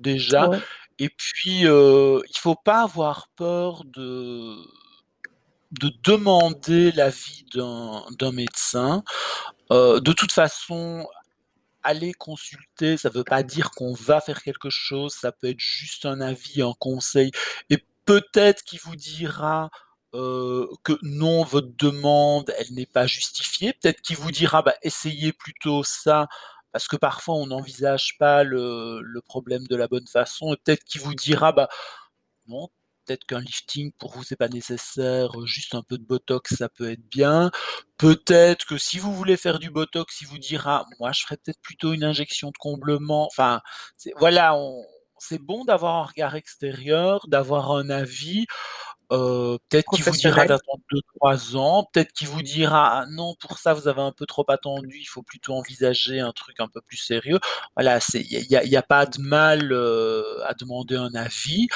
Déjà Ouais. Et puis, heu, il faut pas avoir peur de de demander l'avis d'un médecin. De toute façon, aller consulter, ça veut pas dire qu'on va faire quelque chose, ça peut être juste un avis, un conseil et peut-être qu'il vous dira, que non, votre demande, elle n'est pas justifiée. Peut-être qu'il vous dira: «Bah, essayez plutôt ça», parce que parfois on n'envisage pas le le problème de la bonne façon peut-être qu'il vous dira: «Bah, non, peut-être qu'un lifting pour vous c'est pas nécessaire, juste un peu de botox ça peut être bien». Peut-être que si vous voulez faire du botox, il vous dira: «Moi je ferais peut-être plutôt une injection de comblement». Enfin, voilà, on c'est bon d'avoir un regard extérieur, d'avoir un avis, heu, peut-être qu'il vous dira d'attendre 2-3 ans, peut-être qu'il vous dira: «Ah non, pour ça vous avez un peu trop attendu, il faut plutôt envisager un truc un peu plus sérieux». Voilà, il y a a a pas de mal, heu, à demander un avis.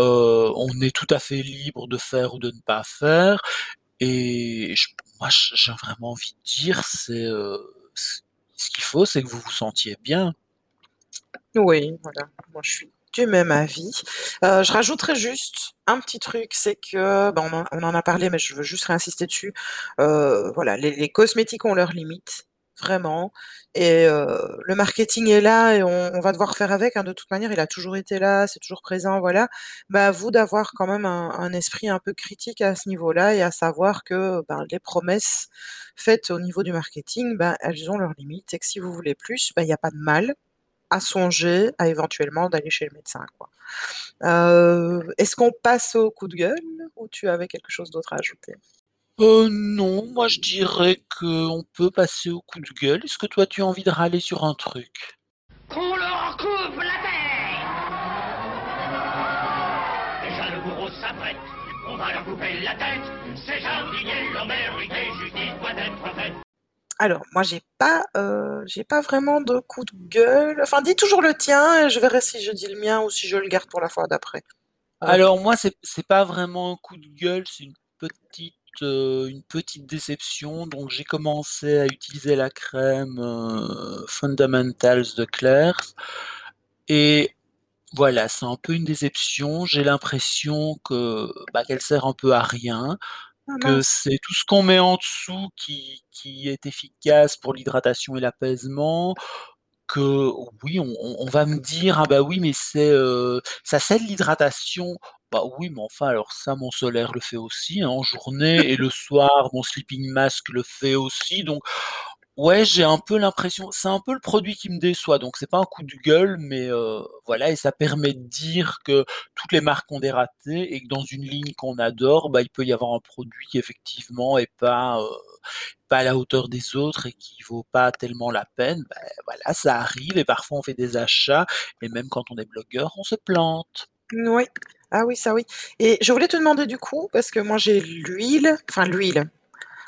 Heu, on est tout à fait libre de faire ou de ne pas faire et j moi j'ai vraiment envie de dire, c'est, heu, c ce qu'il faut, c'est que vous vous sentiez bien. Oui, voilà, moi je suis du même avis. Heu, je rajouterais juste un petit truc, c'est que, bah, on en a parlé, mais je veux juste réinsister dessus. Heu, voilà, les cosmétiques ont leurs limites, vraiment et heu, le marketing est là et on va devoir faire avec, hein, de toute manière, il a toujours été là, c'est toujours présent, voilà. Bah, à vous d'avoir quand même un esprit un peu critique à ce niveau-là et à savoir que, ben, les promesses faites au niveau du marketing, ben, elles ont leurs limites et que si vous voulez plus, il y a pas de mal à songer à éventuellement d'aller chez le médecin, quoi. Heu, est-ce qu'on passe au coup de gueule ou tu avais quelque chose d'autre à ajouter? Heu, non, moi je dirais qu'on peut passer au coup de gueule. Est-ce que toi tu as envie de râler sur un truc? Qu'on leur coupe la tête Déjà le bourreau s'apprête, on va leur couper la tête Ces jardiniers l'ont mérité, justice doit être faite Alors, moi j'ai pas, j'ai pas vraiment de coup de gueule. Enfin, dis toujours le tien et je verrai si je dis le mien ou si je le garde pour la fois d'après. Va Alors moi, c'est c'est pas vraiment un coup de gueule, c'est une petite, petite déception. Donc j'ai commencé à utiliser la crème, Fundamentals de Klairs et voilà, c'est un peu une déception. J'ai l'impression que, bah, qu'elle sert un peu à rien, que c'est tout ce qu'on met en dessous qui qui est efficace pour l'hydratation et l'apaisement, que oui, on va me dire: «Ah bah oui, mais c'est, heu, ça c'est de l'hydratation». Bah oui, mais enfin alors ça, mon solaire le fait aussi, hein, en journée et le soir, mon sleeping mask le fait aussi, donc ouais, j'ai un peu l'impression c'est un peu le produit qui me déçoit, donc c'est pas un coup de gueule, mais heu, voilà et ça permet de dire que toutes les marques ont des ratés et que dans une ligne qu'on adore, bah, il peut y avoir un produit qui effectivement est pas, heu, pas à la hauteur des autres et qui vaut pas tellement la peine. Beh, voilà, ça arrive et parfois on fait des achats et même quand on est blogueur, on se plante. N oui. Ah oui, ça oui et je voulais te demander du coup, parce que moi j'ai l'huile, enfin l'huile,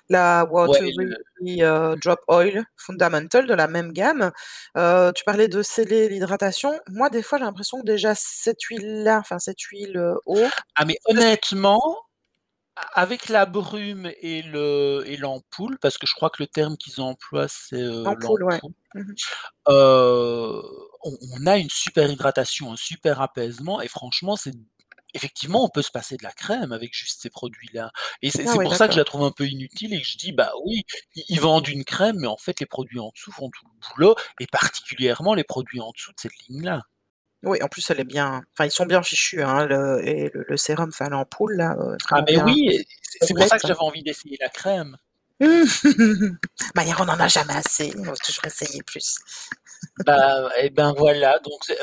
la Ouais, Watery, le heu, Drop Oil Fundamental de la même gamme. Heu, tu parlais de sceller l'hydratation. Moi, des fois, j'ai l'impression que déjà cette huile-là, enfin cette huile, heu, eau, Ah mais honnêtement, avec la brume et le et l'ampoule, parce que je crois que le terme qu'ils emploient c'est, ouais. l'ampoule, Mmh mh. heu, on on a une super hydratation, un super apaisement et franchement, c'est effectivement, on peut se passer de la crème avec juste ces produits-là et c'est Ah c'est ouais, pour ça que je d'accord. la trouve un peu inutile et que je dis: «Bah oui, ils ils vendent une crème, mais en fait les produits en dessous font tout le boulot» et particulièrement les produits en dessous de cette ligne-là. Oui, en plus elle est bien enfin ils sont bien fichus, hein, le et le le sérum, enfin l'ampoule là, heu, Ah vraiment mais bien oui et c'est c'est pour ça complète. que j'avais envie d'essayer la crème. Manière on en a jamais assez, on veut toujours essayer plus. Bah et ben voilà, donc c'est,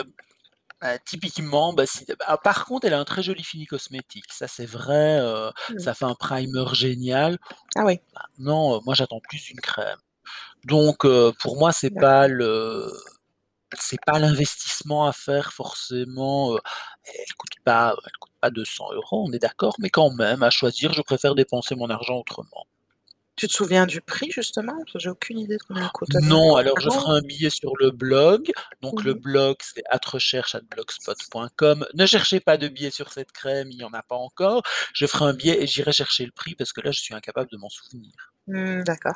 bah, typiquement, bah si bah par contre, elle a un très joli fini cosmétique, ça c'est vrai, heu, Mmh. ça fait un primer génial. Ah oui. Maintenant, heu, moi j'attends plus une crème. Donc heu, pour moi, c'est pas D'accord. le c'est pas l'investissement à faire forcément, elle coûte pas elle coûte pas 200 €, on est d'accord, mais quand même, à choisir, je préfère dépenser mon argent autrement. Tu te souviens du prix justement? Parce que j'ai aucune idée de combien elle coûte honnêtement. Non, alors je ferai un billet sur le blog. Donc le blog, c'est @recherche@blogspot.com. Ne cherchez pas de billet sur cette crème, il y en a pas encore. Je ferai un billet et j'irai chercher le prix parce que là, je suis incapable de m'en souvenir. Mmh, d'accord.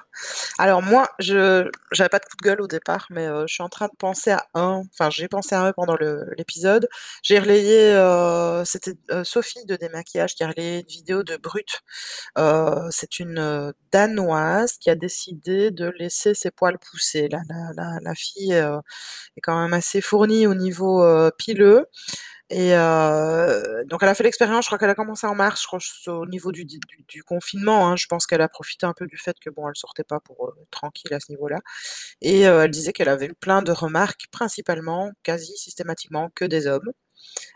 Alors moi, je j'avais pas de coup de gueule au départ, mais heu, je suis en train de penser à un, enfin j'ai pensé à un pendant l'épisode. J'ai relayé, heu, c'était, heu, Sophie de Démaquillage qui a relayé une vidéo de Brut. C'est une, Danoise qui a décidé de laisser ses poils pousser. La la la fille, est quand même assez fournie au niveau, pileux et heu, donc elle a fait l'expérience, je crois qu'elle a commencé en mars, je crois au niveau du du du confinement, hein. Je pense qu'elle a profité un peu du fait que bon, elle sortait pas pour, heu, tranquille à ce niveau-là et heu, elle disait qu'elle avait eu plein de remarques, principalement, quasi systématiquement, que des hommes.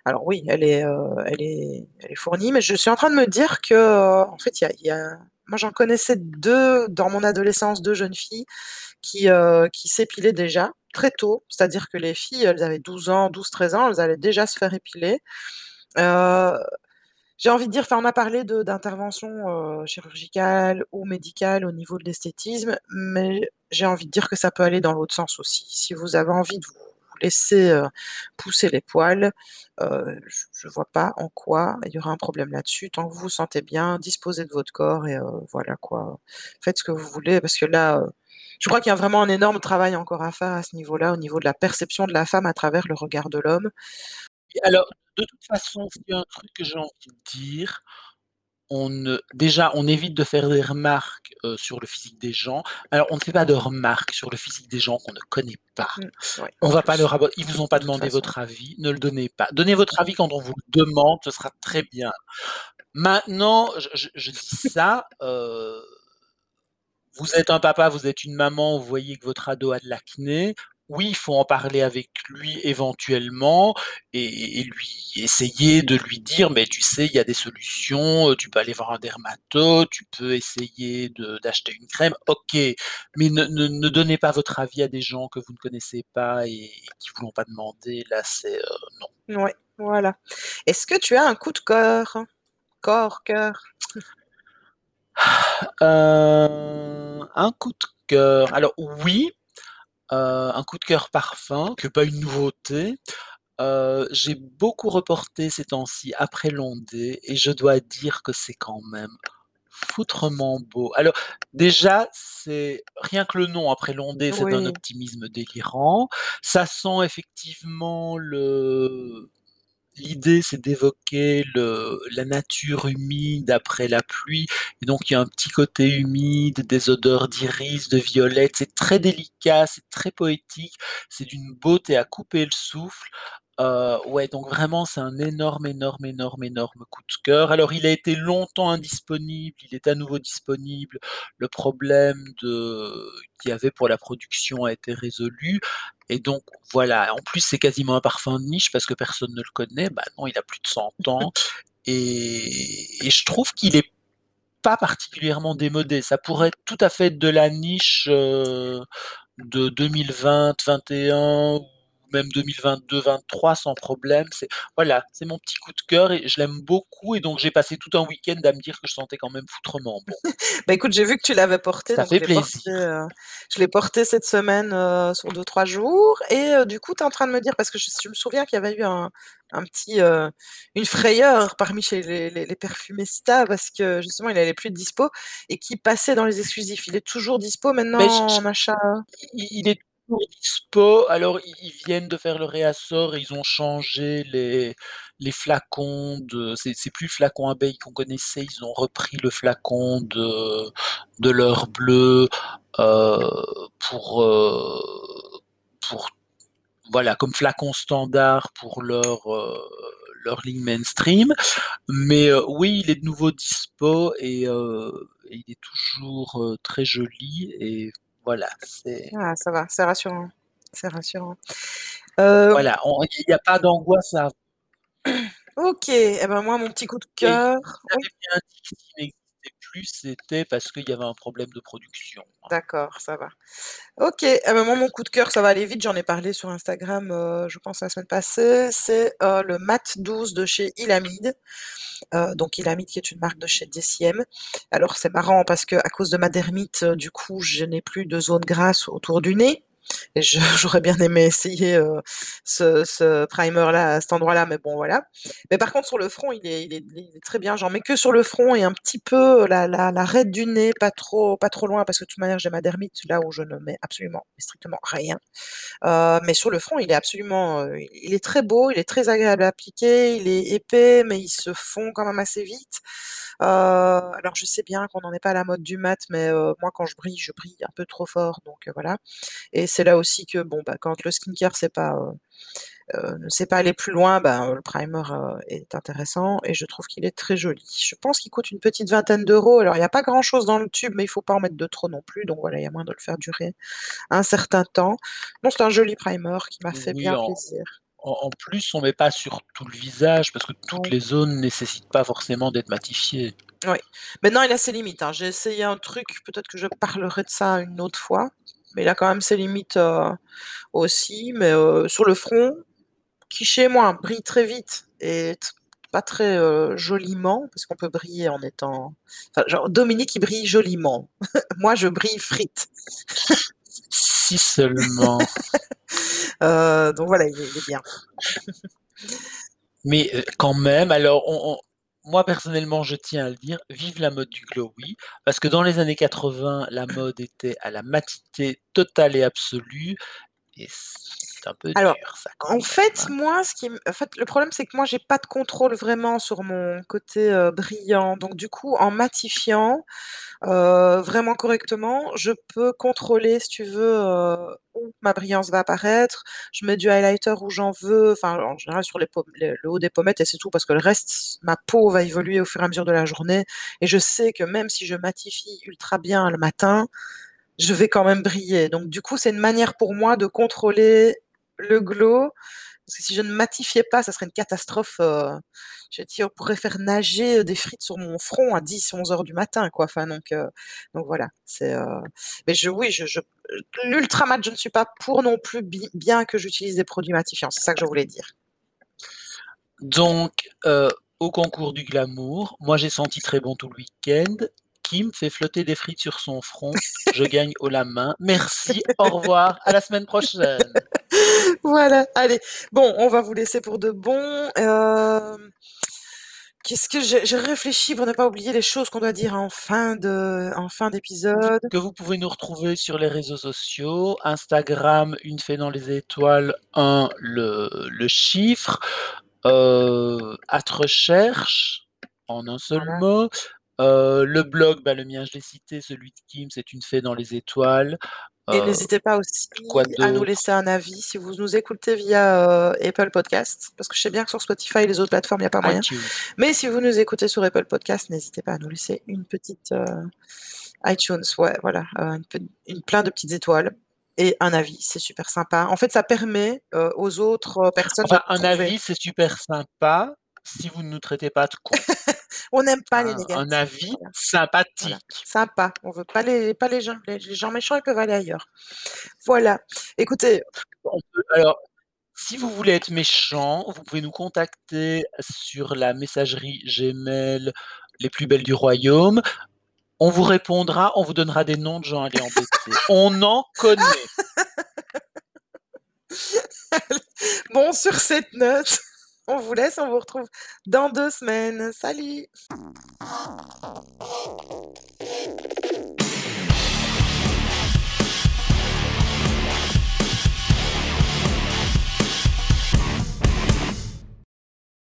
Alors oui, elle est, heu, elle est elle est fournie, mais je suis en train de me dire que, heu, en fait, il y a y a moi j'en connaissais 2 dans mon adolescence, 2 jeunes filles qui, heu, qui s'épilaient déjà très tôt. C'est-à-dire que les filles, elles avaient 12 ans, 12-13 ans, elles allaient déjà se faire épiler. Heu, j'ai envie de dire, on a parlé d'intervention, heu, chirurgicale ou médicale au niveau de l'esthétisme, mais j'ai envie de dire que ça peut aller dans l'autre sens aussi. Si vous avez envie de vous laisser, heu, pousser les poils, heu, je je vois pas en quoi il y aurait un problème là-dessus. Tant que vous vous sentez bien, disposez de votre corps et voilà quoi. Faites ce que vous voulez parce que là, je crois qu'il y a vraiment un énorme travail encore à faire à ce niveau-là, au niveau de la perception de la femme à travers le regard de l'homme. Alors, de toute façon, a un truc que j'ai envie de dire, on déjà, on évite de faire des remarques, heu, sur le physique des gens. Alors, on ne fait pas de remarques sur le physique des gens qu'on ne connaît pas. Mmh, ouais, On va pas leur ils vous ont pas demandé votre avis, ne le donnez pas. Donnez votre avis quand on vous le demande, ce sera très bien. Maintenant, je je je dis ça, heu vous êtes un papa, vous êtes une maman, vous voyez que votre ado a de l'acné. Oui, il faut en parler avec lui éventuellement et lui essayer de lui dire: «Mais tu sais, il y a des solutions, heu, tu peux aller voir un dermato, tu peux essayer d'acheter une crème». OK, mais ne ne ne donnez pas votre avis à des gens que vous ne connaissez pas et qui vous l'ont pas demandé. Là, c'est, heu, non. Ouais, voilà. Est-ce que tu as un coup de cœur? Corps, cœur? Heu, un coup de cœur, alors oui, heu, un coup de cœur parfum, qui est pas une nouveauté. Heu, j'ai beaucoup reporté ces temps-ci après l'ondée et je dois dire que c'est quand même foutrement beau. Alors déjà, c'est rien que le nom après l'ondée, c'est d'un Oui. optimisme délirant. Ça sent effectivement le l'idée, c'est d'évoquer la nature humide après la pluie. Et donc il y a un petit côté humide, des odeurs d'iris, de violette, c'est très délicat, c'est très poétique, c'est d'une beauté à couper le souffle. Heu, ouais, donc vraiment, c'est un énorme, énorme, énorme, énorme coup de cœur. Alors il a été longtemps indisponible, il est à nouveau disponible. Le problème de qu'il y avait pour la production a été résolu et donc voilà. En plus, c'est quasiment un parfum de niche parce que personne ne le connaît. Bah non, il a plus de 100 ans et et je trouve qu'il est pas particulièrement démodé. Ça pourrait tout à fait être de la niche, heu, de 2020-21 ou même 2022-23 sans problème. C'est voilà, c'est mon petit coup de cœur et je l'aime beaucoup et donc j'ai passé tout un week-end à me dire que je sentais quand même foutrement bon. Bah, écoute, j'ai vu que tu l'avais porté, Ça donc je fait porté, plaisir. heu, je l'ai porté cette semaine, heu, sur 2-3 jours et heu, du coup, tu es en train de me dire parce que je je me souviens qu'il y avait eu un un petit, une frayeur parmi chez les les les perfumistas parce que justement, il allait plus être dispo et qu'il passait dans les exclusifs. Il est toujours dispo Beh, j maintenant j en achat? i il est toujours dispo. Alors ils viennent de faire le réassort ils ont changé les flacons de c'est plus le flacon abeille qu'on connaissait, ils ont repris le flacon de de l'heure bleue, heu, pour, heu, pour voilà, comme flacon standard pour leur, leur ligne mainstream. Mais oui, il est de nouveau dispo et il est toujours, très joli et voilà, c'est Ah, ça va, c'est rassurant, c'est rassurant. Hem, voilà, on il y a pas d'angoisse à OK et ben, moi, mon petit coup de cœur oui? C'était parce qu'il y avait un problème de production, hein. D'accord, ça va. OK, eh ben, moi, mon coup de cœur, ça va aller vite, j'en ai parlé sur Instagram, heu, je pense la semaine passée, c'est, heu, le Mat 12 de chez Ilamide. Heu, donc Ilamide qui est une marque de chez DCM. Alors c'est marrant parce qu'à cause de ma dermite, du coup, je n'ai plus de zone grasse autour du nez. j'aurais bien aimé essayer, heu, ce ce primer-là à cet endroit-là, mais bon, voilà. Mais par contre, sur le front, il est très bien. J'en mets que sur le front et un petit peu la la l'arête du nez, pas trop pas trop loin parce que de toute manière, j'ai ma dermite là où je ne mets absolument strictement rien. Heu, mais sur le front, il est absolument, il est très beau, il est très agréable à appliquer, il est épais, mais il se fond quand même assez vite. Alors je sais bien qu'on n'en est pas à la mode du mat, mais moi quand je brille, je brille un peu trop fort, donc voilà là aussi que bon, bah, quand le skincare c'est pas, heu heu, ne sait pas aller plus loin, ben, le primer, est intéressant et je trouve qu'il est très joli. Je pense qu'il coûte une petite vingtaine d'euros. Alors il y a pas grand chose dans le tube, mais il faut pas en mettre de trop non plus, donc voilà, il y a moyen de le faire durer un certain temps. Non, c'est un joli primer qui m'a fait Oui, bien en plaisir. en en plus, on met pas sur tout le visage parce que toutes les zones nécessitent pas forcément d'être matifiées. Oui. Maintenant, il a ses limites, hein. J'ai essayé un truc, peut-être que je parlerai de ça une autre fois, mais il a quand même ses limites, heu, aussi, mais heu, sur le front, qui chez moi brille très vite et pas très, heu, joliment, parce qu'on peut briller en étant enfin, genre Dominique, il brille joliment. Moi, je brille frite. Si seulement. Donc voilà, il est il est bien. Mais quand même, alors on moi personnellement, je tiens à le dire, vive la mode du glowy, parce que dans les années 80, la mode était à la matité totale et absolue c'est un peu Alors, dur ça quand en même, fait, hein. moi, ce qui m en fait, le problème, c'est que moi, j'ai pas de contrôle vraiment sur mon côté, brillant, donc du coup, en matifiant, vraiment correctement, je peux contrôler, si tu veux, où ma brillance va apparaître. Je mets du highlighter où j'en veux, enfin, en général sur les le le haut des pommettes et c'est tout parce que le reste, ma peau va évoluer au fur et à mesure de la journée et je sais que même si je matifie ultra bien le matin, je vais quand même briller. Donc du coup, c'est une manière pour moi de contrôler le glow, parce que si je ne matifiais pas, ça serait une catastrophe, heu, je dire, on pourrait faire nager, heu, des frites sur mon front à 10-11 heures du matin, quoi. Enfin donc donc voilà, c'est, mais je oui, je je l'ultra mat, je ne suis pas pour non plus, bi bien que j'utilise des produits matifiants, c'est ça que je voulais dire. Donc au concours du glamour, moi j'ai senti très bon tout le week-end. Kim fait flotter des frites sur son front, je gagne haut la main. Merci, au revoir, à la semaine prochaine. Voilà, allez, bon, on va vous laisser pour de bon, hem qu'est-ce que j'ai réfléchi pour ne pas oublier les choses qu'on doit dire en fin de en fin d'épisode. que vous pouvez nous retrouver sur les réseaux sociaux, Instagram, Une fée dans les étoiles, 1 le le chiffre, heu, @recherche en un seul mot, heu, le blog, bah, le mien je l'ai cité, celui de Kim, c'est Une fée dans les étoiles, Et heu, n'hésitez pas aussi à nous laisser un avis si vous nous écoutez via, heu, Apple Podcast, parce que je sais bien que sur Spotify et les autres plateformes, il y a pas moyen. iTunes. Mais si vous nous écoutez sur Apple Podcast, n'hésitez pas à nous laisser une petite, iTunes, ouais, voilà, une une plein de petites étoiles et un avis, c'est super sympa. En fait, ça permet, aux autres, personnes Enfin, un trouver. avis, c'est super sympa si vous ne nous traitez pas de cons. On n'aime pas les Hein, un négatifs, avis voilà. Voilà, sympathique. sympa, on veut pas les pas les gens les les gens méchants, ils peuvent aller ailleurs. Voilà, écoutez alors, si vous voulez être méchant, vous pouvez nous contacter sur la messagerie Gmail, les plus belles du royaume. On vous répondra, on vous donnera des noms de gens à aller embêter. On en connaît. Bon, sur cette note, on vous laisse, on vous retrouve dans deux semaines. Salut